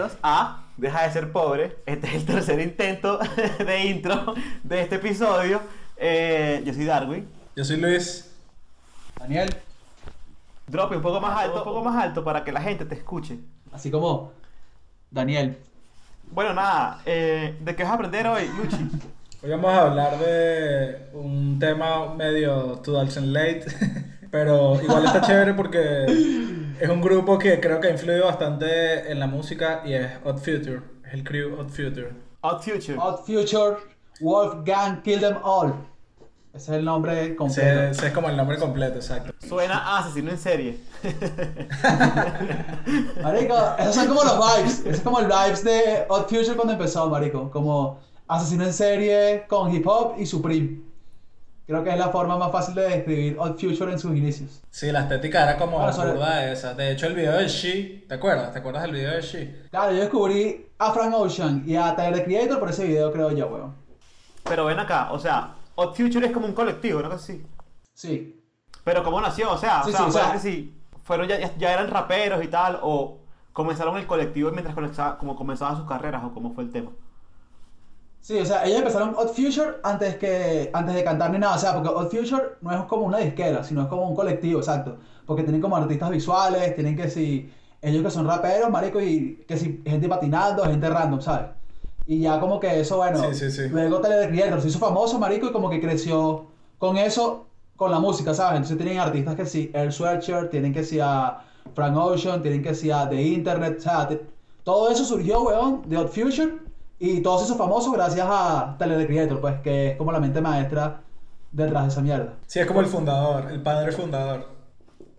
bienvenidos a Deja de ser pobre. Este es el tercer intento de intro de este episodio. Eh, yo soy Darwin. Yo soy Luis. Daniel, Drop un poco más alto, un poco más alto para que la gente te escuche. así como Daniel. Bueno, nada, eh, ¿de qué vas a aprender hoy, Luchi? Hoy vamos a hablar de un tema medio 2000 late, pero igual está chévere porque es un grupo que creo que ha influido bastante en la música y es Odd Future, es el crew Odd Future. Odd Future. Odd Future, Wolfgang Kill Them All. Ese es el nombre completo. ese es como el nombre completo, exacto. Suena a asesino en serie. Marico, esos son como los vibes. Es como el vibes de Odd Future cuando empezó, marico. Como asesino en serie con hip hop y Supreme. Creo que es la forma más fácil de describir Odd Future en sus inicios. Sí, la estética era como Bueno, sobre- de esa. De hecho, el video de She, ¿te acuerdas? ¿Te acuerdas del video de She? Claro, yo descubrí a Frank Ocean y a Tyler the Creator por ese video, creo yo, weón. Pero ven acá, o sea, Odd Future es como un colectivo, ¿no? Que sí. Sí. Pero ¿cómo nació? O sea, Sí, o sea, sí, o sea- que sí, fueron ya, ya, eran raperos y tal, o comenzaron el colectivo mientras comenzaba, como comenzaban sus carreras, o cómo fue el tema. Sí, o sea, ellos empezaron Odd Future antes, que, antes de cantar ni nada, o sea, porque Odd Future no es como una disquera, sino es como un colectivo, exacto. Porque tienen como artistas visuales, tienen que si, ellos que son raperos, marico, y que si gente patinando, gente random, ¿sabes? Y ya como que eso, bueno, Sí, sí, sí. luego Creator se hizo famoso, marico, y como que creció con eso, con la música, ¿sabes? Entonces tienen artistas que sí, Air Sweatshirt, tienen que sí a Frank Ocean, tienen que sí a The Internet, o sea, te- todo eso surgió, weón, de Odd Future, y todos esos famosos gracias a Tyler the Creator, pues, que es como la mente maestra detrás de esa mierda. Sí, es como el fundador, el padre fundador.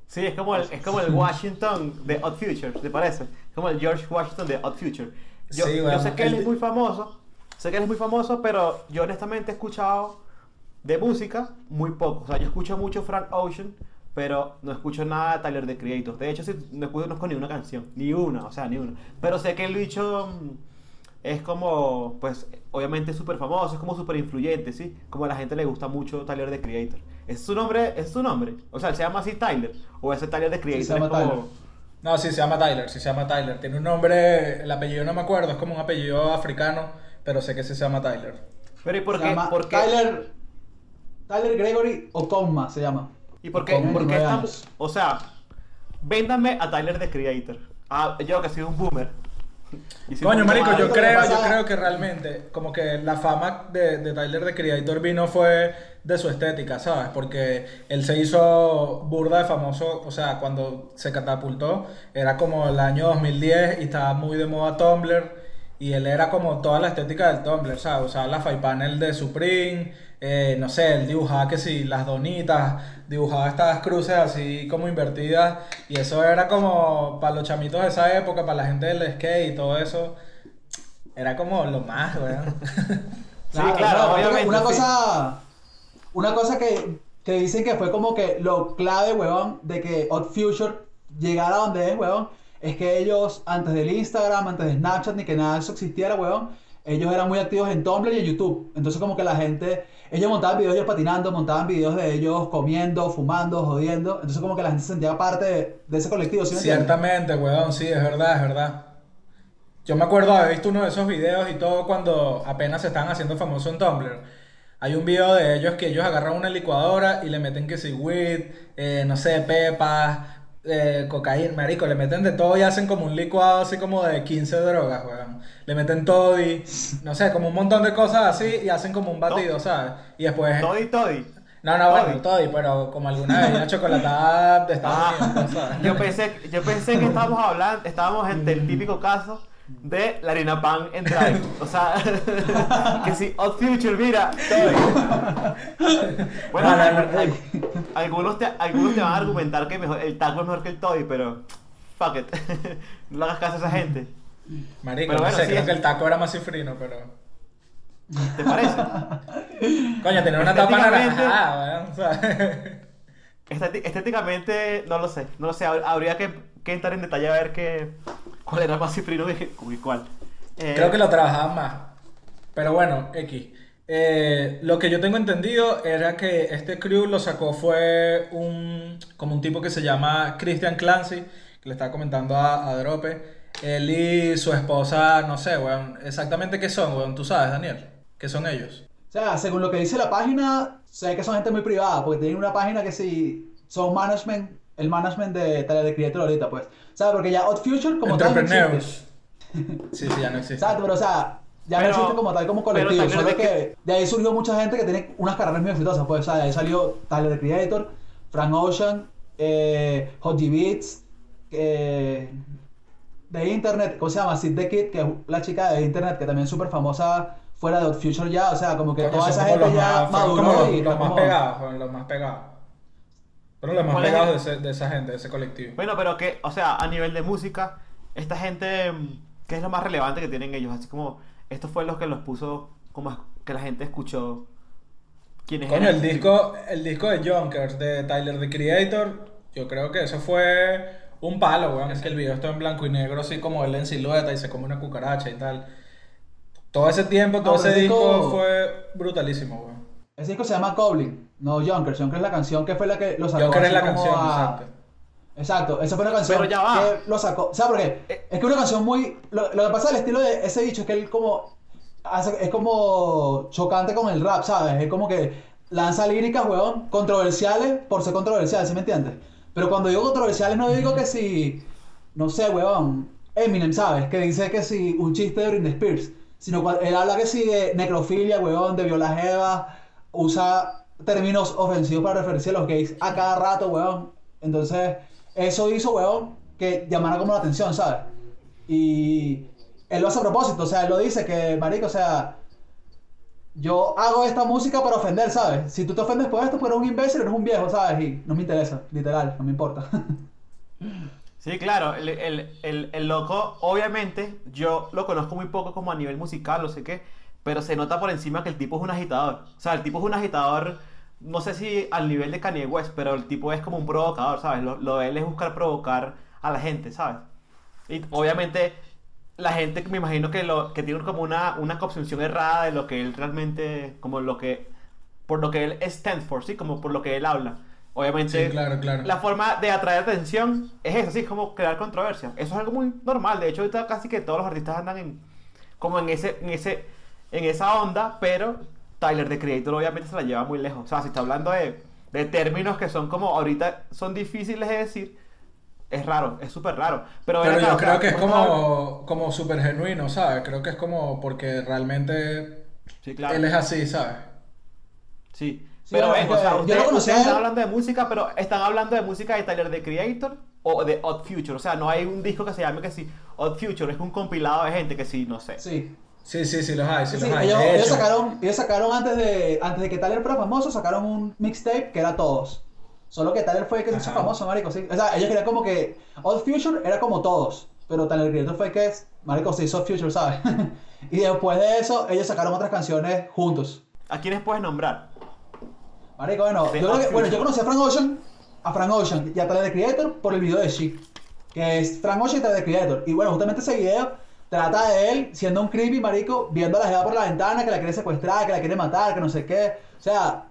Sí, es como el, es como el Washington de Odd Future, ¿te parece? Es como el George Washington de Odd Future. Yo, Sí, yo bueno, sé que él es de- muy famoso, sé que él es muy famoso, pero yo honestamente he escuchado de música muy poco. O sea, yo escucho mucho Frank Ocean, pero no escucho nada de Tyler the Creator. De hecho, sí, no escucho, no escucho ni una canción, ni una, o sea, ni una. Pero sé que el bicho mm, es como, pues, obviamente súper famoso, es como súper influyente, ¿sí? Como a la gente le gusta mucho Tyler the Creator. ¿Es su nombre? ¿Es su nombre? O sea, ¿se llama así Tyler? ¿O ese Tyler the Creator? se llama es como... Tyler. No, sí, se llama Tyler, sí se llama Tyler. Tiene un nombre, el apellido no me acuerdo, es como un apellido africano, pero sé que sí se llama Tyler. Pero ¿y por Se qué? llama por qué- Tyler, Tyler Gregory Okonma se llama. ¿Y por qué? Por qué 29 estamos-. O sea, véndame a Tyler the Creator. Ah, yo que soy un boomer. Soy Coño, marico, yo creo, yo creo que realmente, como que la fama de, de Tyler the Creator vino fue de su estética, ¿sabes? Porque él se hizo burda de famoso, o sea, cuando se catapultó, era como el año 2010 y estaba muy de moda Tumblr. Y él era como toda la estética del Tumblr, ¿sabes? Usaba la Five Panel de Supreme, eh, no sé, él dibujaba que sí, las donitas, dibujaba estas cruces así como invertidas. Y eso era como para los chamitos de esa época, para la gente del skate y todo eso. Era como lo más, weón. Sí, claro, obviamente, Una sí. cosa, una cosa que, que dicen que fue como que lo clave, weón, de que Odd Future llegara a donde es, weón, es que ellos, antes del Instagram, antes de Snapchat, ni que nada de eso existiera, weón, ellos eran muy activos en Tumblr y en YouTube. Entonces como que la gente, ellos montaban videos de ellos patinando, montaban videos de ellos comiendo, fumando, jodiendo. Entonces como que la gente se sentía parte de, ese colectivo, ¿sí? Ciertamente, weón, sí, es verdad, es verdad. Yo me acuerdo haber visto uno de esos videos y todo cuando apenas se estaban haciendo famosos en Tumblr. Hay un video de ellos que ellos agarran una licuadora y le meten que si weed, eh, no sé, pepas, eh, cocaína, marico, le meten de todo y hacen como un licuado así como de 15 drogas, weón. Le meten todo y, no sé, como un montón de cosas así y hacen como un batido, ¿sabes? Y después... Toddy, Toddy. No, no, bueno, Toddy. pero como alguna vez una chocolatada de Estados Ah, Unidos, ¿sabes? yo pensé, yo pensé que estábamos hablando, estábamos en el típico caso de la harina pan en drive. O sea, que si Odd Future, mira, Toddy. Bueno, No, no, no. al- algunos, te, algunos te van a argumentar que mejor, el taco es mejor que el Toddy, pero fuck it. no le hagas caso a esa gente. Marico, Pero no bueno, sé, sí creo es- que el taco era más cifrino, pero... ¿Te parece? Coño, tenía una tapa o sea... Estéti- estéticamente, no lo sé. No lo sé. hab- Habría que, que entrar en detalle a ver qué, cuál era más cifrino y y cuál. Eh, Creo que lo trabajaban más. Pero bueno, X. Eh, lo que yo tengo entendido era que este crew lo sacó fue un como un tipo que se llama Christian Clancy, que le estaba comentando a, a Drope. él y su esposa, no sé, weón, exactamente qué son, weón, tú sabes, Daniel, qué son ellos. O sea, según lo que dice la página, sé que son gente muy privada, porque tienen una página que sí son management, el management de Tyler de Creator ahorita, pues. O sea, porque ya Odd Future como tal no. Sí, sí, ya no existe. Exacto, pero o sea, ya Pero- no existe como tal como colectivo, solo de que de ahí surgió mucha gente que tiene unas carreras muy exitosas, pues, o sea, de ahí salió Tyler the Creator, Frank Ocean, eh, Hot G Beats, eh, de Internet, ¿cómo se llama? Sid the Kid, que es la chica de Internet, que también es súper famosa fuera de Odd Future ya, o sea, como que toda esa gente ya maduró como los, y los más como- pegados, los más pegados. Fueron los más ¿Cuál es pegados de, ese- de esa gente, de ese colectivo. Bueno, pero que, o sea, a nivel de música, esta gente, mm, ¿qué es lo más relevante que tienen ellos? Así como, esto fue lo que los puso, como que la gente escuchó. ¿Quiénes Coño, eran? el disco, el disco de Junkers de Tyler the Creator, yo creo que eso fue un palo, weón. Es que el video está en blanco y negro, así como él en silueta y se come una cucaracha y tal. Todo ese tiempo, todo No, pero ese el disco disco- fue brutalísimo, weón. Ese disco se llama Goblin, no Junkers. Junkers es la canción que fue la que lo sacó. Junkers es la como canción, a- exacto. Exacto, esa fue una canción Pero ya va. que lo sacó. ¿Sabes por qué? Eh. Es que una canción muy. Lo, lo que pasa del estilo de ese bicho es que él como. hace- es como chocante con el rap, ¿sabes? Es como que lanza líricas, weón, controversiales por ser controversial, ¿sí me entiendes? Pero cuando digo controversiales no digo que si. No sé, weón. Eminem, ¿sabes? Que dice que si un chiste de Britney Spears. Sino cuando él habla que si de necrofilia, weón, de viola jeva, usa términos ofensivos para referirse a los gays a cada rato, weón. Entonces, eso hizo, weón, que llamara como la atención, ¿sabes? Y él lo hace a propósito, o sea, él lo dice que, marico, o sea, yo hago esta música para ofender, ¿sabes? Si tú te ofendes por esto, pues eres un imbécil, eres un viejo, ¿sabes? Y no me interesa, literal, no me importa. Sí, claro, el, el, el, el loco, obviamente, yo lo conozco muy poco como a nivel musical, no sé qué, pero se nota por encima que el tipo es un agitador. O sea, el tipo es un agitador, no sé si al nivel de Kanye West, pero el tipo es como un provocador, ¿sabes? Lo, lo de él es buscar provocar a la gente, ¿sabes? Y obviamente la gente me imagino que lo que tiene como una, una concepción errada de lo que él realmente, como lo que, por lo que él stands for, ¿sí? Como por lo que él habla. Obviamente, Sí, claro, claro. la forma de atraer atención es esa, sí, como crear controversia. Eso es algo muy normal. De hecho, ahorita casi que todos los artistas andan en, como en ese, en ese, en esa onda, pero Tyler the Creator obviamente se la lleva muy lejos. O sea, si está hablando de, de términos que son como ahorita son difíciles de decir, es raro, es súper raro. Pero, ven Pero acá, yo o sea, creo que es ¿cómo está- como, como súper genuino, ¿sabes? Creo que es como porque realmente Sí, claro. él es así, ¿sabes? Sí. Sí, pero o es sea, que yo lo conocí ustedes están hablando de música, pero están hablando de música de Tyler the Creator o de Odd Future. O sea, no hay un disco que se llame que sí, Odd Future, es un compilado de gente que sí, no sé. Sí. Sí, sí, sí, los hay, sí, Sí, los hay. ellos, ellos sacaron, ellos sacaron antes de, antes de que Tyler fuera famoso, sacaron un mixtape que era todos. Solo que Tyler fue el que se hizo famoso, marico, sí. O sea, ellos querían como que Odd Future era como todos, pero Tyler Creator fue el que, marico, se hizo Future, ¿sabes? y después de eso, ellos sacaron otras canciones juntos. ¿A quiénes puedes nombrar? Marico, bueno, yo, que- bueno, yo conocí a Frank Ocean, a Frank Ocean y a Tyler Creator por el video de She, que es Frank Ocean y Tyler the Creator. Y bueno, justamente ese video trata de él siendo un creepy, marico, viendo a la jeva por la ventana, que la quiere secuestrar, que la quiere matar, que no sé qué. O sea,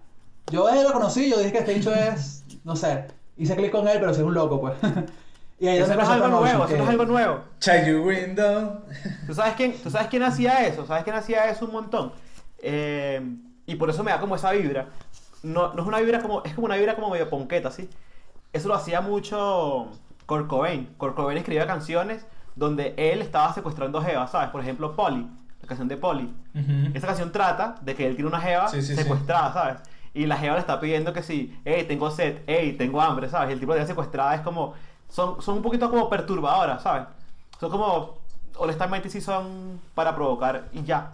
yo desde que lo conocí, yo dije que este bicho es, no sé, hice clic con él, pero soy un loco, pues. y ahí Eso no es algo nuevo, Ocean, eso no que- es algo nuevo. Your window. ¿Tú sabes quién, tú sabes quién hacía eso? ¿Sabes quién hacía eso un montón? Eh, y por eso me da como esa vibra. No, no es una vibra como, es como una vibra como medio ponqueta, ¿sí? Eso lo hacía mucho Kurt Cobain. Kurt Cobain escribía canciones donde él estaba secuestrando jevas, ¿sabes? Por ejemplo, Polly, la canción de Polly. Ujú. Esa canción trata de que él tiene una jeva Sí, sí, sí. secuestrada, ¿sabes? Y la jeva le está pidiendo que sí, hey, tengo sed, hey, tengo hambre, ¿sabes? Y el tipo de jeva secuestrada es como, son, son un poquito como perturbadoras, ¿sabes? Son como, honestamente sí son para provocar y ya.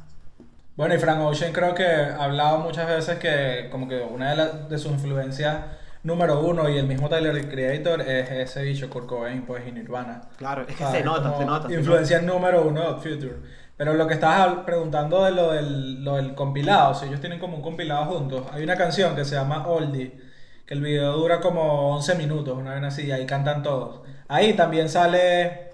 Bueno, y Frank Ocean creo que ha hablado muchas veces que como que una de, las de sus influencias número uno y el mismo Tyler the Creator es ese bicho Kurt Cobain pues y Nirvana. Claro, es que ¿Sabes? se nota, se nota. se Influencia número uno de Future. Pero lo que estabas preguntando de lo del, lo del compilado, si ellos tienen como un compilado juntos, hay una canción que se llama Oldie, que el video dura como 11 minutos, una vez así, y ahí cantan todos. Ahí también sale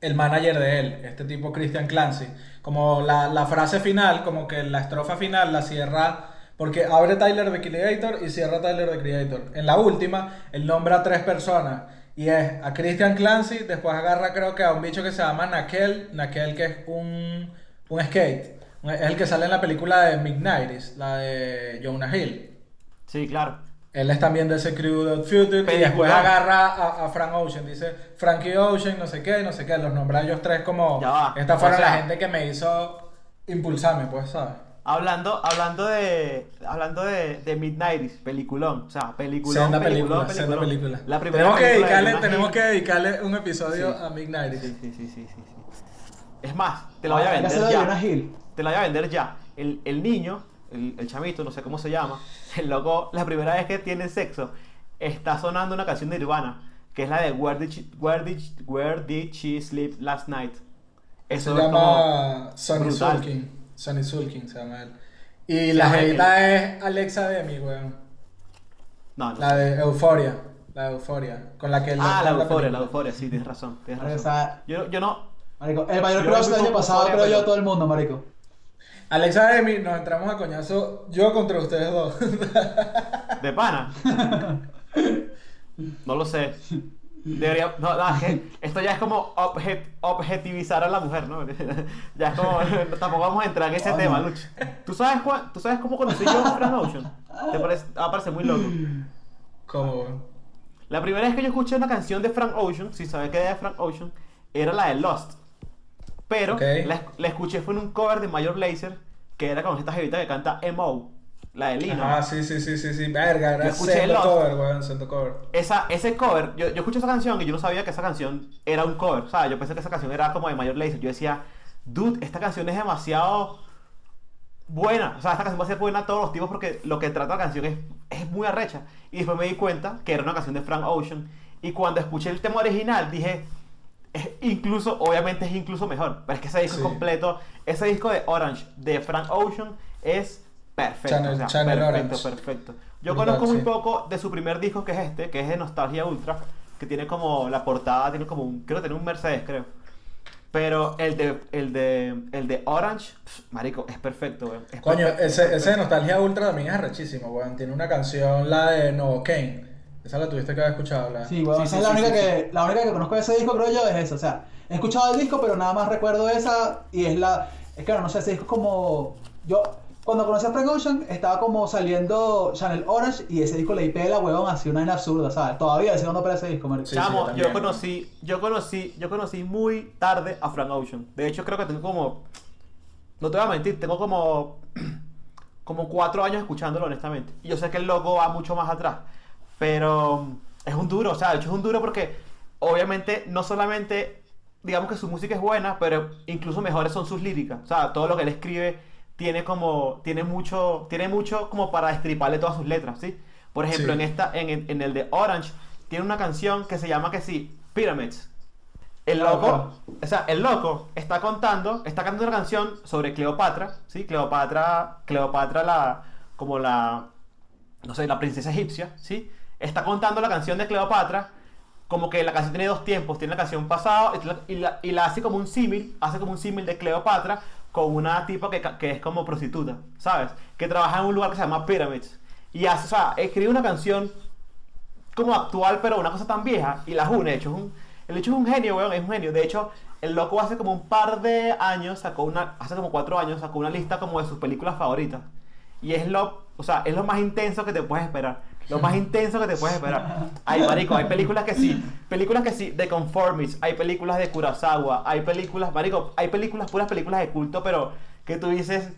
el manager de él, este tipo Christian Clancy. Como la, la frase final, como que la estrofa final la cierra, porque abre Tyler the Creator y cierra Tyler the Creator. En la última, él nombra a tres personas. Y es a Christian Clancy, después agarra creo que a un bicho que se llama Nakel, Nakel que es un, un skate. Es el que sale en la película de Midnight, la de Jonah Hill. Sí, claro. Él es también de ese crew de Future y después agarra a, a Frank Ocean, dice Frankie Ocean, no sé qué, no sé qué, los nombra a ellos tres como Ya va. esta fueron O sea- la gente que me hizo impulsarme, pues, ¿sabes? Hablando, hablando de. Hablando de, de Midnighties, peliculón. O sea, peliculón. Senda peliculón, película, senda peliculón. película. La primera tenemos que película de dedicarle, tenemos que dedicarle un episodio Sí. a Midnight. Sí, sí, sí, sí, sí, sí. Es más, te la voy a Ah, vender ya. Hill. Te la voy a vender ya. El, el niño, el, el chamito, no sé cómo se llama, el loco, la primera vez que tiene sexo, está sonando una canción de Nirvana, que es la de Where Did She, Where Did, Where Did She Sleep Last Night. Se Eso es llama Sonny brutal. Sulkin. Sonny Sulkin se llama él. Y la jevita es Alexa Demi, weón. No, no. La de Euphoria. La de Euphoria. Con la que él Ah, la euforia, la euforia, sí, tienes razón. Tienes razón. sea, Yo, yo no. marico, el mayor Yo crush del año pasado, euforia, creo yo, todo el mundo, marico. Alexa Demi, nos entramos a coñazo yo contra ustedes dos. ¿De pana? No lo sé. Debería. No, no, esto ya es como obje- objetivizar a la mujer, ¿no? Ya es como. Tampoco vamos a entrar en ese tema, Luch. ¿Tú sabes, ¿Tú sabes cómo conocí yo a Frank Ocean? Te parece, va a parecer muy loco. ¿Cómo? La primera vez que yo escuché una canción de Frank Ocean, si sabes que era de Frank Ocean, era la de Lost. Pero la, la escuché fue en un cover de Major Lazer, que era con esta jevita que canta M.O., la de Lino. Ah, sí, sí, sí, sí, sí. Verga, Yo era escuché sendo cover, weón, sendo cover. Esa, ese cover, yo, yo escuché esa canción y yo no sabía que esa canción era un cover, ¿sabes? Yo pensé que esa canción era como de Major Lazer. Yo decía, dude, esta canción es demasiado buena. O sea, esta canción va a ser buena a todos los tipos porque lo que trata la canción es, es muy arrecha. Y después me di cuenta que era una canción de Frank Ocean. Y cuando escuché el tema original dije, es incluso, obviamente es incluso mejor. Pero es que ese disco Sí. completo, ese disco de Orange de Frank Ocean es perfecto. Channel- o sea, Channel perfecto, Orange. perfecto. Yo Brutal, conozco muy sí. poco de su primer disco que es este, que es de Nostalgia Ultra, que tiene como la portada, tiene como un, creo que tiene un Mercedes, creo. Pero el de, el de, el de Orange, pf, marico, es perfecto, weón. Es Coño, perfecto, es ese, ese de. Nostalgia Ultra también es arrechísimo, weón. Tiene una canción, la de No Kane. Esa la tuviste que haber escuchado, la. Sí, weón, Sí, esa sí, es la sí, única sí, que, la única que conozco de ese disco, creo yo, es esa. O sea, he escuchado el disco, pero nada más recuerdo esa. Y es la. Es que, bueno, no sé, ese disco es como. Yo, cuando conocí a Frank Ocean, estaba como saliendo Channel Orange y ese disco le di pela, weón, así una vaina absurda, ¿sabes? Todavía sigo no pela ese disco. Sí, yo conocí, yo conocí, yo conocí muy tarde a Frank Ocean. De hecho, creo que tengo como, no te voy a mentir, tengo como, como cuatro años escuchándolo, honestamente. Y yo sé que el loco va mucho más atrás, pero es un duro, o sea, de hecho es un duro porque, obviamente, no solamente, digamos que su música es buena, pero incluso mejores son sus líricas. O sea, todo lo que él escribe tiene como, tiene mucho, tiene mucho como para destriparle todas sus letras, ¿sí? Por ejemplo, Sí. en esta, en, en el de Orange, tiene una canción que se llama que sí, Pyramids. El Ah, loco, claro. o sea, el loco está contando, está cantando una canción sobre Cleopatra, ¿sí? Cleopatra, Cleopatra la, como la, no sé, la princesa egipcia, ¿sí? Está contando la canción de Cleopatra, como que la canción tiene dos tiempos, tiene la canción pasado y la, y la, y la hace como un símil, hace como un símil de Cleopatra con una tipa que, que es como prostituta, ¿sabes? Que trabaja en un lugar que se llama Pyramids. Y hace, o sea, escribe una canción como actual, pero una cosa tan vieja, y la une, de hecho, es un, el hecho es un genio, weón, es un genio. De hecho, el loco hace como un par de años, sacó una, hace como cuatro años, sacó una lista como de sus películas favoritas. Y es lo, o sea, es lo más intenso que te puedes esperar. Lo más intenso que te puedes esperar. Hay, marico, hay películas que sí, películas que sí, de Conformist, hay películas de Kurosawa, hay películas, marico, hay películas, puras películas de culto, pero que tú dices,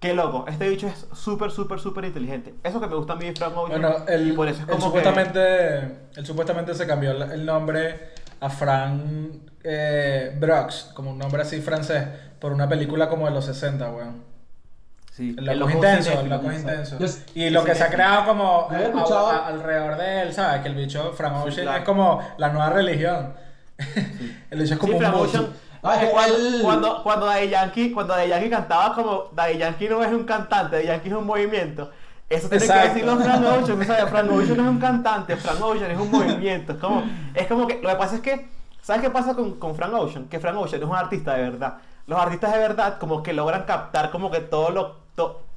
qué loco, este bicho es súper, súper, súper inteligente. Eso que me gusta a mí de Frank Ocean, Bueno, y por eso es como que- supuestamente, él supuestamente se cambió el nombre a Frank eh, Brox, como un nombre así francés, por una película como de los 60, weón. Sí, es loco intenso, es ¿no? intenso. Yo- Y lo que se ha creado como alrededor de él, ¿sabes? Que el bicho, Frank Sí, Ocean, claro. es como la nueva religión. el bicho es como Sí, un. Ocean, Ah, cuando, cuando, cuando Daddy Yankee, cuando Daddy Yankee cantaba como Daddy Yankee no es un cantante, Daddy Yankee es un movimiento. Eso tiene Exacto. que decirlo Frank Ocean, ¿sabes? Frank Ocean no es un cantante, Frank Ocean es un movimiento. Es como, es como que, lo que pasa es que, ¿sabes qué pasa con, con Frank Ocean? Que Frank Ocean es un artista de verdad. Los artistas de verdad como que logran captar como que todo lo,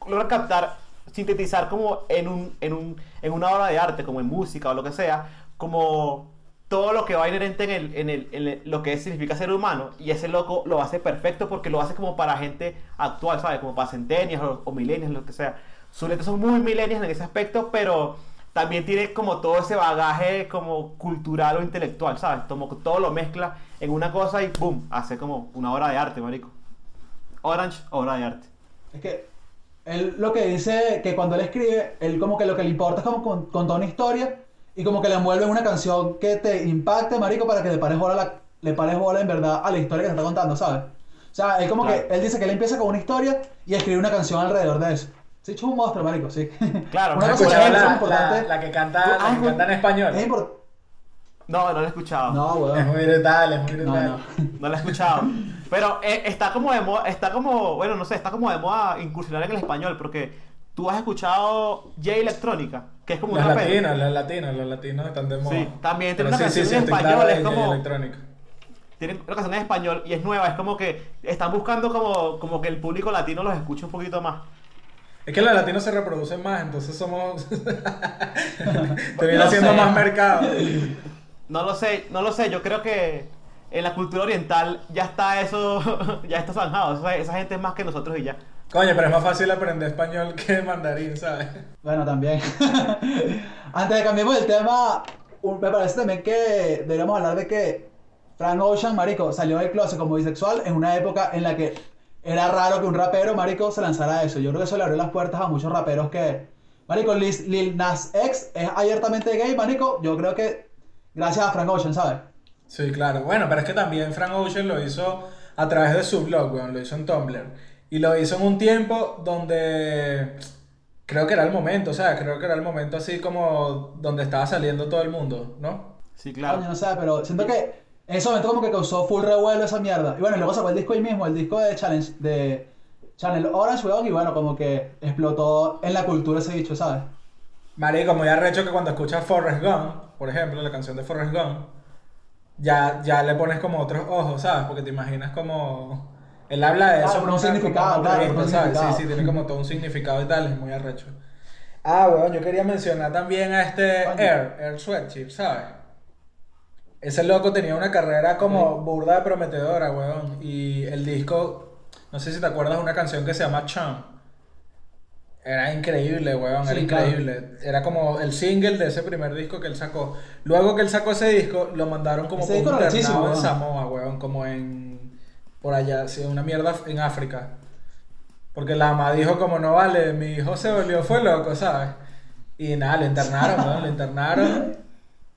logran captar, sintetizar como en un, en un, en una obra de arte, como en música o lo que sea, como todo lo que va inherente en, el, en, el, en lo que significa ser humano. Y ese loco lo hace perfecto porque lo hace como para gente actual, ¿sabes? Como para centenias o, o lo que sea. Sus letras son muy millennials en ese aspecto, pero también tiene como todo ese bagaje como cultural o intelectual, ¿sabes? Como todo lo mezcla en una cosa y ¡boom! Hace como una obra de arte, marico. Orange, obra de arte. Es que él lo que dice que cuando él escribe, él como que lo que le importa es como con- contar una historia y como que le envuelve en una canción que te impacte, marico, para que le pares bola, la- le pares bola en verdad a la historia que te está contando, ¿sabes? O sea, él como Claro. que, él dice que él empieza con una historia y escribe una canción alrededor de eso. Sí, es un monstruo, marico, sí. Claro, una ¿has cosa es la, importante. la- la que canta, la ah, que canta en español? Es importante. No, no lo he escuchado. No, Es weón. muy brutal, es muy No, brutal. no. No lo he escuchado. Pero eh, está como de moda, está como, bueno, no sé, está como de moda incursionar en el español, porque tú has escuchado J Electrónica, que es como Los una rapero. latinos, los latinos, los latinos están de moda. Sí, también tiene Pero una sí, sí, canción sí, en estoy español, claro es como- electrónica. Tienen una canción en español y es nueva, es como que están buscando como, como que el público latino los escuche un poquito más. Es que los latinos se reproducen más, entonces somos. Te viene No haciendo sé. más mercado. No lo sé, no lo sé, yo creo que en la cultura oriental ya está eso, ya está zanjado, esa, esa gente es más que nosotros y ya. Coño, pero es más fácil aprender español que mandarín, ¿sabes? Bueno, también. Antes de cambiemos el tema, un- me parece también que deberíamos hablar de que Frank Ocean, marico, salió del closet como bisexual en una época en la que era raro que un rapero, marico, se lanzara a eso. Yo creo que eso le abrió las puertas a muchos raperos que... Marico, Lil, Lil Nas X es abiertamente gay, marico. Yo creo que gracias a Frank Ocean, ¿sabes? Sí, claro. Bueno, pero es que también Frank Ocean lo hizo a través de su blog, weón, lo hizo en Tumblr. Y lo hizo en un tiempo donde creo que era el momento, o sea, creo que era el momento así como donde estaba saliendo todo el mundo, ¿no? Sí, Coño, claro. no sé, pero siento que en ese momento como que causó full revuelo esa mierda. Y bueno, y luego sacó el disco ahí mismo, el disco de Challenge, de Channel Orange, weón, y bueno, como que explotó en la cultura ese bicho, ¿sabes? Marico, muy arrecho que cuando escuchas Forrest Gump, por ejemplo, la canción de Forrest Gump, ya, ya le pones como otros ojos, ¿sabes? Porque te imaginas como... Él habla de Claro, eso un significado, claro, por un entrevista, ¿sabes? significado. Sí, sí, tiene como todo un significado y tal, es muy arrecho. Ah, weón, yo quería mencionar también a este. Air, Air Sweatshirt, ¿sabes? Ese loco tenía una carrera como burda de prometedora, weón. Y el disco, no sé si te acuerdas de una canción que se llama Chum. Era increíble, weón, era Sí, claro. increíble. Era como el single de ese primer disco que él sacó. Luego que él sacó ese disco, lo mandaron como por un en. Samoa, weón, como en... Por allá, sí, una mierda en África. Porque la mamá dijo como, no vale, mi hijo se volvió, fue loco, ¿sabes? Y nada, lo internaron, weón, lo internaron.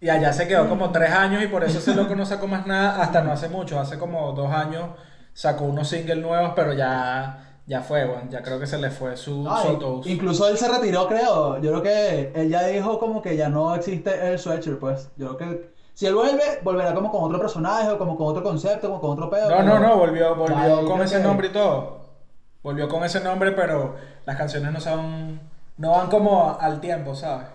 Y allá se quedó como tres años y por eso ese loco no sacó más nada hasta no hace mucho, hace como dos años sacó unos singles nuevos, pero ya, ya fue, weón, ya creo que se le fue su, autobús. incluso él se retiró, creo. Yo creo que él ya dijo como que ya no existe el Sweatshirt, pues. Yo creo que si él vuelve, volverá como con otro personaje o como con otro concepto, como con otro pedo. No, no, no, volvió, volvió con ese que- nombre y todo. Volvió con ese nombre, pero las canciones no son, no van como al tiempo, ¿sabes?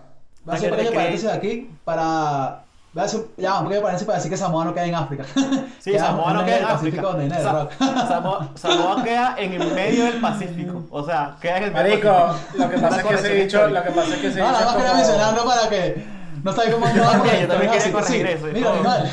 Voy a hacer un pequeño paréntesis aquí para. Voy a hacer, ya, un pequeño paréntesis para decir que Samoa no queda en África. Sí, Queda Samoa no en queda el en Pacífico África. donde viene el Sa- rock. Samoa, Samoa queda en el medio del Pacífico. O sea, queda en el medio Marico, del Pacífico. lo que pasa es que ese dicho, lo que pasa es que ese No, dicho nada más quería mencionarlo para que no sabes cómo Yo también, yo también quería corregir eso Mira, igual.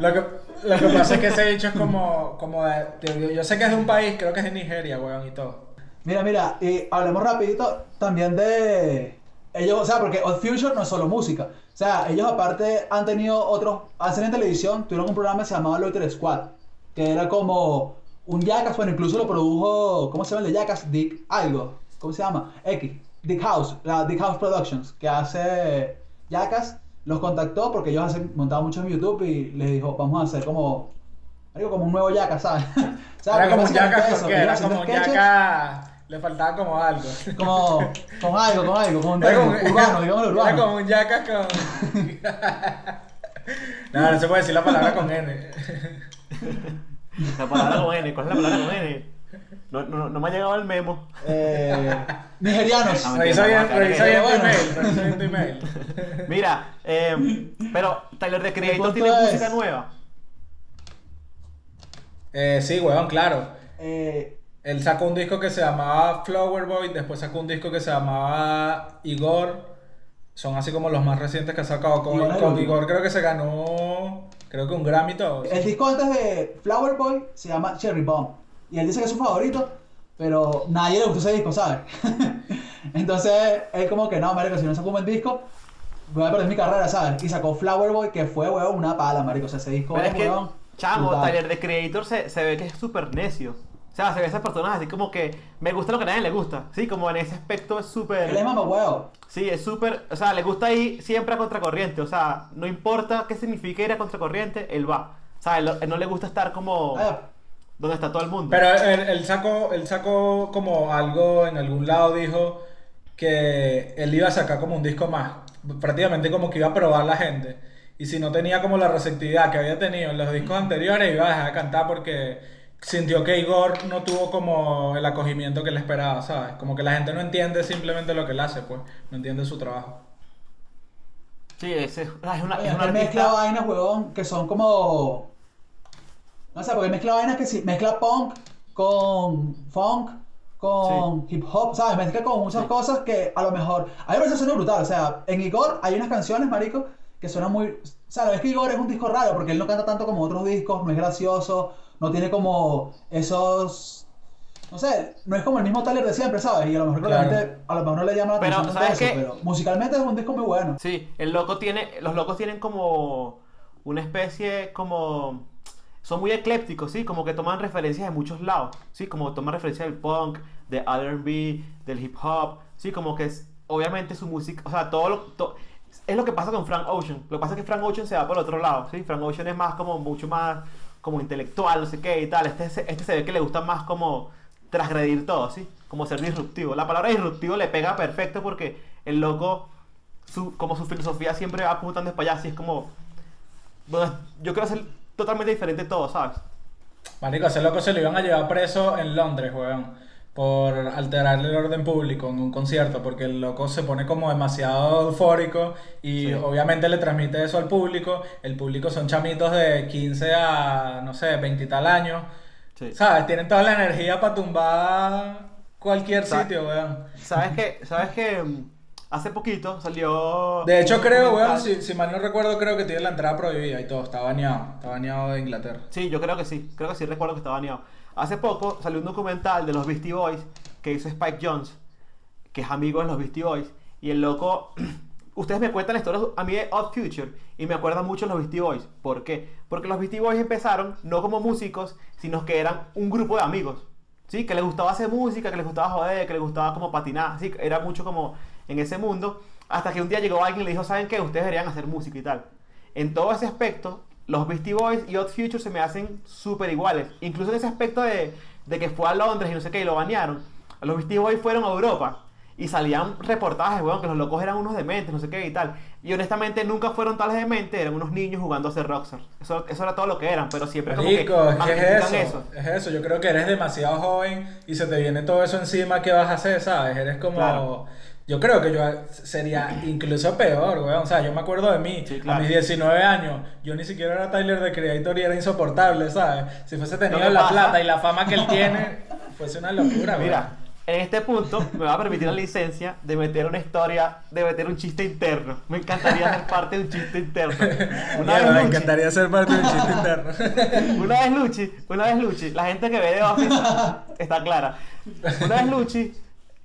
Lo que, lo que pasa es que ese dicho es como, como de, de- yo sé que es de un país, creo que es de Nigeria, weón, y todo. Mira, mira, y hablemos rapidito también de ellos, o sea, porque Odd Future no es solo música. O sea, ellos aparte han tenido otros, hacen en televisión, tuvieron un programa que se llamaba Loiter Squad, que era como un Jackass, bueno, incluso lo produjo, ¿cómo se llama el de Jackass? Dick algo, ¿cómo se llama? X, Dick House, la Dick House Productions, que hace Jackass, los contactó porque ellos hacen, montaban mucho en YouTube y les dijo, vamos a hacer como, algo como un nuevo Jackass, ¿sabes? O sea, Era como un eso, porque era como un yaca, le faltaba como algo. como con algo, con algo, con un Era como- urbano, digamos Era urbano. como un yaca con... no, no se puede decir la palabra con N. La palabra con N. ¿Cuál es la palabra con N? No, no, no me ha llegado el memo. Eh, nigerianos. Revisa bien, Mentira, revisa bien tu email, revisa bien tu email. Mira, eh, pero Tyler the Creator tiene es- música nueva. Eh, sí, weón, claro. Eh, Él sacó un disco que se llamaba Flower Boy, después sacó un disco que se llamaba Igor. Son así como los más recientes que ha sacado. Con, Igor creo que se ganó, creo que un Grammy y todo. El disco antes de Flower Boy se llama Cherry Bomb. Y él dice que es su favorito, pero nadie le gustó ese disco, ¿sabes? Entonces, él como que no, marico, si no saco un buen disco, voy a perder mi carrera, ¿sabes? Y sacó Flower Boy, que fue, weón, una pala, marico. O sea, ese disco Pero es que, weón, chamo, brutal. Tyler the Creator se, se ve que es súper necio. O sea, se ve esas personas así como que me gusta lo que a nadie le gusta. Sí, como en ese aspecto es Él es súper. huevo. Sí, es súper. O sea, le gusta ir siempre a contracorriente. O sea, no importa qué significa ir a contracorriente, él va. O sea, él, él no le gusta estar como Ah, donde está todo el mundo. Pero él, él sacó, él sacó como algo en algún lado, dijo que él iba a sacar como un disco más. Prácticamente como que iba a probar la gente. Y si no tenía como la receptividad que había tenido en los discos anteriores, iba a dejar de cantar porque sintió que Igor no tuvo como el acogimiento que él esperaba, ¿sabes? Como que la gente no entiende simplemente lo que él hace, pues. No entiende su trabajo. Sí, es, es una, Oye, es una mezcla artista. vainas, huevón, que son como. No sé, porque mezcla vainas que sí, mezcla punk con funk, con hip hop, ¿sabes? Mezcla con muchas Sí. cosas que a lo mejor. A mí me parece que suena brutal. O sea, en Igor hay unas canciones, marico, que suenan muy. O sea, es que Igor es un disco raro porque él no canta tanto como otros discos, no es gracioso, no tiene como esos. No sé, no es como el mismo Tyler de siempre, ¿sabes? Y a lo mejor que la Claro. gente, a lo mejor no le llama la Pero, atención ¿sabes eso, qué? pero musicalmente es un disco muy bueno. Sí, el loco tiene, los locos tienen como una especie como son muy eclépticos, sí, como que toman referencias de muchos lados, sí, como toman referencias del punk, de R&B, del hip hop, sí, como que es obviamente su música, o sea, todo lo to- es lo que pasa con Frank Ocean. Lo que pasa es que Frank Ocean se va por otro lado, sí, Frank Ocean es más como mucho más como intelectual, no sé qué y tal. Este, este se ve que le gusta más como transgredir todo, sí, como ser disruptivo. La palabra disruptivo le pega perfecto porque el loco su, como su filosofía siempre va apuntando para allá, así es como, bueno, yo quiero ser totalmente diferente de todo, ¿sabes? Marico, ese loco se lo iban a llevar preso en Londres, weón. Por alterar el orden público en un concierto, porque el loco se pone como demasiado eufórico y Sí. obviamente le transmite eso al público. El público son chamitos de 15 a, no sé, 20 y tal años. Sí. ¿Sabes? Tienen toda la energía para tumbar cualquier sitio, weón. ¿Sabes que ¿Sabes que mm, Hace poquito salió... De hecho, creo, weón, si, si mal no recuerdo, creo que tiene la entrada prohibida y todo. Está baneado. Está baneado de Inglaterra. Sí, yo creo que sí, creo que sí recuerdo que estaba baneado. Hace poco salió un documental de los Beastie Boys que hizo Spike Jones, que es amigo de los Beastie Boys, y el loco, ustedes me cuentan la historia a mí de Odd Future, y me acuerdan mucho los Beastie Boys. ¿Por qué? Porque los Beastie Boys empezaron no como músicos, sino que eran un grupo de amigos, ¿sí? Que les gustaba hacer música, que les gustaba joder, que les gustaba como patinar, ¿sí? Era mucho como en ese mundo, hasta que un día llegó alguien y le dijo, ¿saben qué? Ustedes deberían hacer música y tal. En todo ese aspecto, los Beastie Boys y Odd Future se me hacen súper iguales. Incluso en ese aspecto de, de que fue a Londres y no sé qué, y lo banearon. Los Beastie Boys fueron a Europa y salían reportajes, weón, que los locos eran unos dementes, no sé qué y tal. Y honestamente nunca fueron tales dementes, eran unos niños jugando a ser rockstar. Eso, eso era todo lo que eran, pero siempre como que Marico, es que es magnifican eso, Es eso. Yo creo que eres demasiado joven y se te viene todo eso encima. ¿Qué vas a hacer, sabes? Eres como. Claro. Yo creo que yo sería incluso peor, weón. O sea, yo me acuerdo de mí, Sí, claro. a mis 19 años. Yo ni siquiera era Tyler de Creator y era insoportable, ¿sabes? Si fuese tenido la pasa- plata y la fama que él tiene, fuese una locura, weón. Mira, en este punto me va a permitir la licencia de meter una historia, de meter un chiste interno. Me encantaría ser parte de un chiste interno. Una vez me Luchi- encantaría ser parte de un chiste interno. Una vez Luchi, una vez Luchi, la gente que ve de Office está clara. Una vez Luchi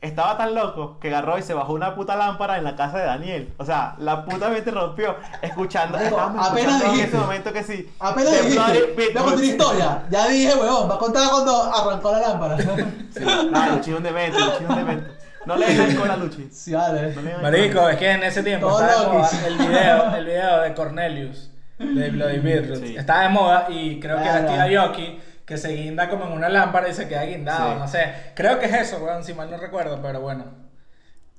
estaba tan loco que agarró y se bajó una puta lámpara en la casa de Daniel. O sea, la puta mente rompió escuchando. Apenas escuchando en ese momento que sí. Apenas dijiste, Bloody voy a contar Beetroots. historia. Ya dije, weón, va a contar cuando arrancó la lámpara. Sí, no, Luchi es un demente, Luchi es un demente. No le den alcohol a Luchi. sí, vale. No Marico, es que en ese tiempo Todo estaba de lo moda que- el video, el video de Cornelius, de Bloody. Sí. Estaba de moda y creo que Claro. Steve Aoki que se guinda como en una lámpara y se queda guindado, Sí. no sé. Creo que es eso, weón, si mal no recuerdo, pero bueno.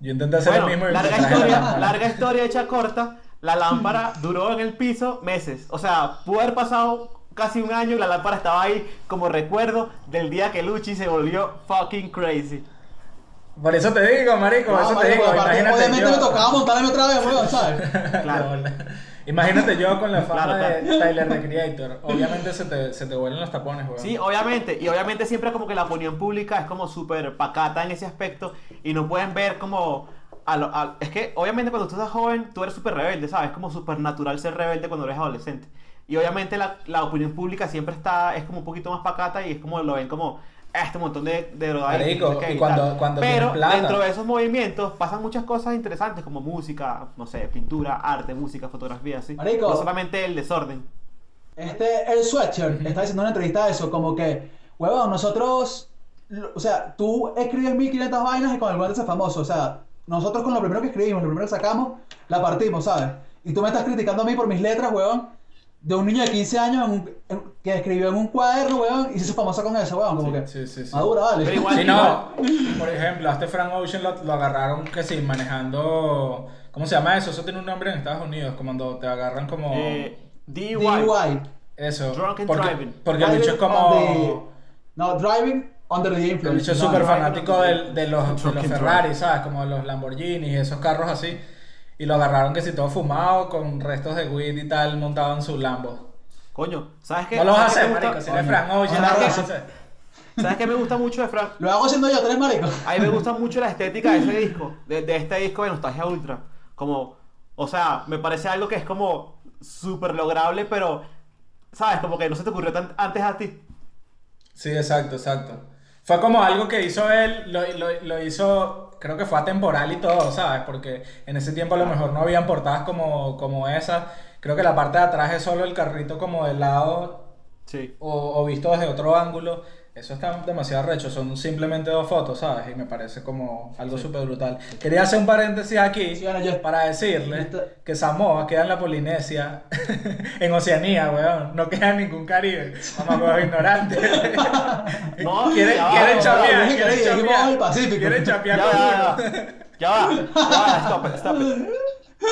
Yo intenté hacer Bueno, lo mismo y larga la historia, larga historia hecha corta. La lámpara duró en el piso meses. O sea, pudo haber pasado casi un año y la lámpara estaba ahí como recuerdo del día que Luchi se volvió fucking crazy. Por eso te digo, marico, por No, eso te marico, digo, aparte, imagínate obviamente yo. me tocaba montarme otra vez, weón, ¿sabes? Claro. Imagínate yo con la fama Claro, de. Tyler the Creator. Obviamente se te, se te vuelan los tapones, weón. Sí, obviamente. Y obviamente siempre como que la opinión pública es como súper pacata en ese aspecto. Y no pueden ver como a lo- a- es que obviamente cuando tú estás joven, tú eres súper rebelde, ¿sabes? Es como súper natural ser rebelde cuando eres adolescente. Y obviamente la, la opinión pública siempre está, es como un poquito más pacata y es como lo ven como "Ah, este montón de, de drogadictos, Marico, no sé qué y y cuando- tal". cuando Pero plata. dentro de esos movimientos pasan muchas cosas interesantes como música, no sé, pintura, arte, música, fotografía, así. Marico. No solamente el desorden. Este, el Sweatshirt, está diciendo en una entrevista eso, como que, huevón, nosotros, o sea, tú escribes 1500 vainas y con alguna te haces famoso, o sea, nosotros con lo primero que escribimos, lo primero que sacamos, la partimos, ¿sabes? Y tú me estás criticando a mí por mis letras, huevón, de un niño de 15 años en un- en- que escribió en un cuaderno, huevón, y se hizo famoso con eso, huevón, como que, Sí, sí, sí. madura, vale. Pero igual- Sí, no, por ejemplo, a este Frank Ocean lo, lo agarraron que sí, manejando. ¿Cómo se llama eso? Eso tiene un nombre en Estados Unidos, como cuando te agarran como. Eh, DUI. DUI. eso. drunk and porque, driving. porque el bicho es Driving como. the- No, driving under the influence. El bicho es No, súper fanático del- de, los, de los Ferrari, ¿sabes? Como los Lamborghini y esos carros así. Y lo agarraron que si todo fumado, con restos de weed y tal, montado en su Lambo. Coño, ¿sabes qué? No lo vas a ¿Sabes qué hacer, me gusta? marico. Si eres. Frank Ocean, no lo que vas a sí. hacer. ¿Sabes qué me gusta mucho de Frank? Lo hago siendo yo, tres maricos. A mí me gusta mucho la estética de ese disco, de, de este disco de Nostalgia Ultra. Como, o sea, me parece algo que es como súper lograble, pero, ¿sabes? Como que no se te ocurrió tan- antes a ti. Sí, exacto, exacto. Fue como algo que hizo él, lo, lo- lo hizo, creo que fue atemporal y todo, ¿sabes? Porque en ese tiempo a lo mejor no habían portadas como, como esa. Creo que la parte de atrás es solo el carrito como de lado Sí. o, o visto desde otro ángulo. Eso está demasiado recho, son simplemente dos fotos, ¿sabes? Y me parece como algo súper brutal. Quería hacer un paréntesis aquí Sí, bueno, yo- para decirle que Samoa queda en la Polinesia, en Oceanía, weón. No queda en ningún Caribe. Vamos, weón, ignorante. No, quieren ya quieren chapear, quieren chapear. Quieren chapear Ya ya va, ya va, ya va, stop stop.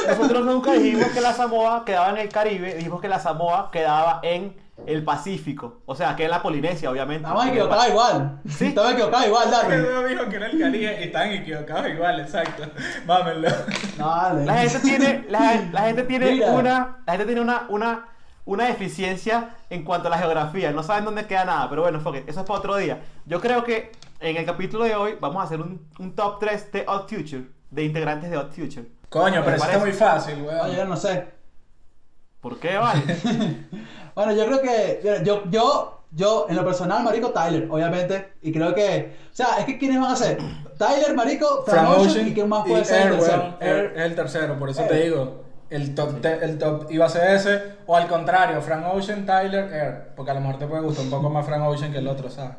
Nosotros nunca dijimos que la Samoa quedaba en el Caribe, dijimos que la Samoa quedaba en el Pacífico. O sea, que en la Polinesia, obviamente. Estamos equivocados igual. Sí. Estamos equivocados igual, El Darwin. weón dijo que era el Caribe y están equivocados igual, exacto. Mámenlo. No, vale. La gente tiene, la, la gente tiene Mira. una, la gente tiene una, una, una deficiencia en cuanto a la geografía. No saben dónde queda nada, pero bueno, fuck it, eso es para otro día. Yo creo que en el capítulo de hoy vamos a hacer un, un top 3 de Odd Future, de integrantes de Odd Future. Coño, pero eso está muy fácil, Oye, weón. yo no sé. ¿Por qué, vale? Bueno, yo creo que. Yo, yo, yo, en lo personal, Marico, Tyler, obviamente. Y creo que. O sea, es que ¿quiénes van a ser? Tyler, Marico, Frank Frank Ocean. Ocean ¿Y quién más puede ser? Air, el tercero? Air es el tercero, por eso Air. te digo. El top, te- el top iba a ser ese, o al contrario, Frank Ocean, Tyler, Air. Porque a lo mejor te puede gustar un poco más Frank Ocean que el otro, ¿sabes?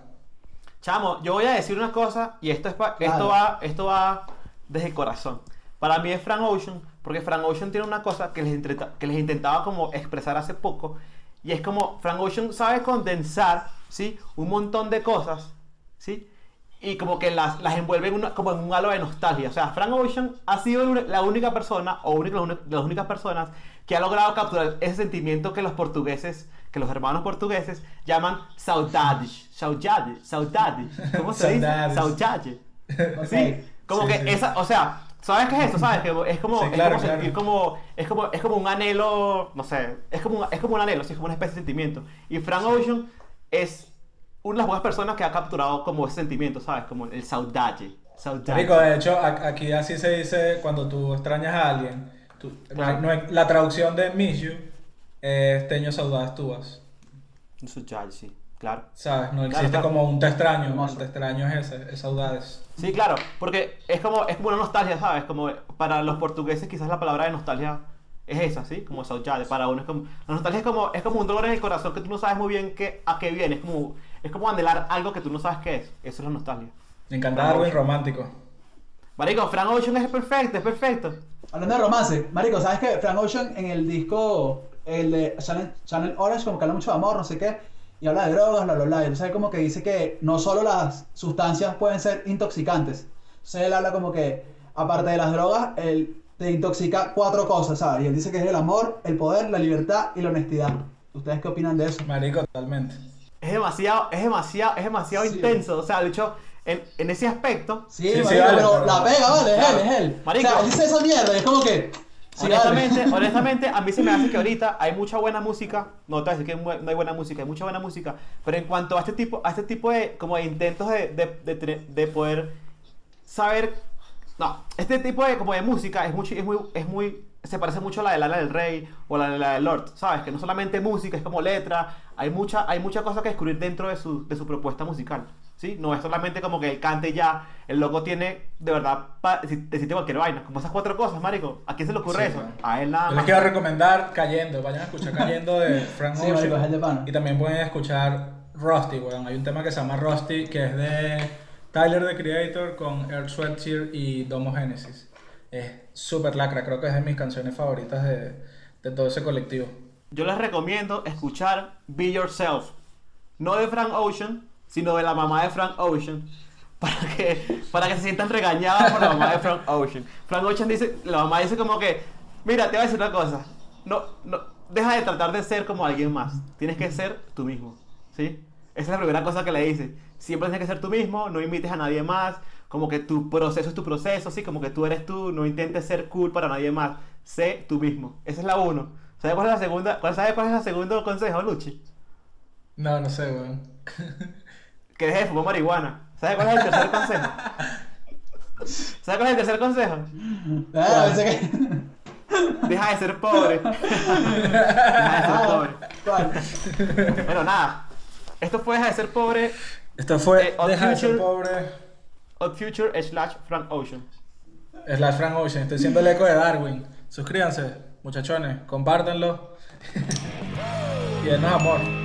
Chamo, yo voy a decir una cosa y esto es pa- esto va esto va desde el corazón. Para mí es Frank Ocean, porque Frank Ocean tiene una cosa que les, que les intentaba como expresar hace poco y es como Frank Ocean sabe condensar, ¿sí? Un montón de cosas, ¿sí? Y como que las, las envuelve en una- como en un halo de nostalgia. O sea, Frank Ocean ha sido la- única persona, o uni- de las únicas personas, que ha logrado capturar ese sentimiento que los portugueses, que los hermanos portugueses llaman saudades. Saudade, saudade. ¿Cómo se dice? Saudades. Sí, como Sí, que sí. esa, o sea, ¿sabes qué es eso? ¿Sabes? Que es como, Sí, es claro, como sentir claro. como, es como, es como un anhelo, no sé, es como un, es como un anhelo, sí, es como una especie de sentimiento. Y Frank Ocean es una de las pocas personas que ha capturado como ese sentimiento, ¿sabes? Como el saudade. saudade. Marico, de hecho, aquí así se dice cuando tú extrañas a alguien. tú- no hay- no hay- la traducción de miss you es teño saudades tuas. Saudade, sí, claro. ¿Sabes? No existe claro. como un te extraño. Hermoso. El te extraño es ese, es saudades. Sí, claro, porque es como, es como una nostalgia, ¿sabes? Como para los portugueses quizás la palabra de nostalgia es esa, ¿sí? Como saudade. Para uno es como... La nostalgia es como, es como un dolor en el corazón que tú no sabes muy bien qué, a qué viene. Es como, es como anhelar algo que tú no sabes qué es. Eso es la nostalgia. Me encanta Ocean. romántico. Marico, Frank Ocean es perfecto, es perfecto. Hablando de romance, Marico, ¿sabes qué? Frank Ocean en el disco, el de Channel, Channel Orange, como que habla mucho de amor, no sé qué, y habla de drogas, bla, bla, bla. Y entonces él como que dice que no solo las sustancias pueden ser intoxicantes. Entonces él habla como que, aparte de las drogas, él te intoxica cuatro cosas, ¿sabes? Y él dice que es el amor, el poder, la libertad y la honestidad. ¿Ustedes qué opinan de eso? Marico, totalmente. Es demasiado, es demasiado, es demasiado Sí. intenso. O sea, de hecho, en, en ese aspecto, Sí, Sí, sí, marico, vale, pero pero- la pega, vale, es él, es él. Marico. O sea, él dice esa mierda y es como que... sí, honestamente, honestamente, a mí se me hace que ahorita hay mucha buena música. No te voy a decir que no hay buena música, hay mucha buena música. Pero en cuanto a este tipo, a este tipo de, como de intentos de, de, de, poder saber No, este tipo de, como de música es, mucho, es, muy, es muy. Se parece mucho a la de Lana del Rey o la de la de Lord, ¿sabes? Que no solamente música, es como letra. Hay mucha, hay mucha cosa que descubrir dentro de su, de su propuesta musical. ¿Sí? No es solamente como que él cante ya. El loco tiene, de verdad, decirte cualquier vaina. Como esas cuatro cosas, marico. ¿A quién se le ocurre Sí, eso? man. A él nada Yo les más. quiero recomendar Cayendo, vayan a escuchar Cayendo de Frank Sí, marico. Ocean. Y también pueden escuchar Rusty, weón. Hay un tema que se llama Rusty que es de Tyler the Creator con Earth Sweatshirt y Domo Genesis. Es súper lacra, creo que es de mis canciones favoritas de, de todo ese colectivo. Yo les recomiendo escuchar Be Yourself. No de Frank Ocean, sino de la mamá de Frank Ocean. Para que, para que se sientan regañadas por la mamá de Frank Ocean. Frank Ocean dice, la mamá dice como que, mira, te voy a decir una cosa. No, no, deja de tratar de ser como alguien más. Tienes que ser tú mismo. ¿Sí? Esa es la primera cosa que le dice. Siempre tienes que ser tú mismo, no invites a nadie más. Como que tu proceso es tu proceso, ¿sí? Como que tú eres tú, no intentes ser cool para nadie más. Sé tú mismo. Esa es la uno. ¿Sabes cuál es la segunda? ¿Cuál, ¿Sabes cuál es el segundo consejo, Luchi? No, no sé, weón. Que deje de fumar marihuana. ¿Sabes cuál es el tercer consejo? ¿Sabes cuál es el tercer consejo? Ah, pensé que. Deja de ser pobre. Deja de ser pobre. ¿Cuál? Bueno, nada. Esto fue Deja de ser pobre. Esto fue Eh, Deja de ser Future. pobre. Odd Future slash Frank Ocean. Slash Frank Ocean. Estoy siendo el eco de Darwin. Suscríbanse, muchachones. Compártanlo. y denos amor.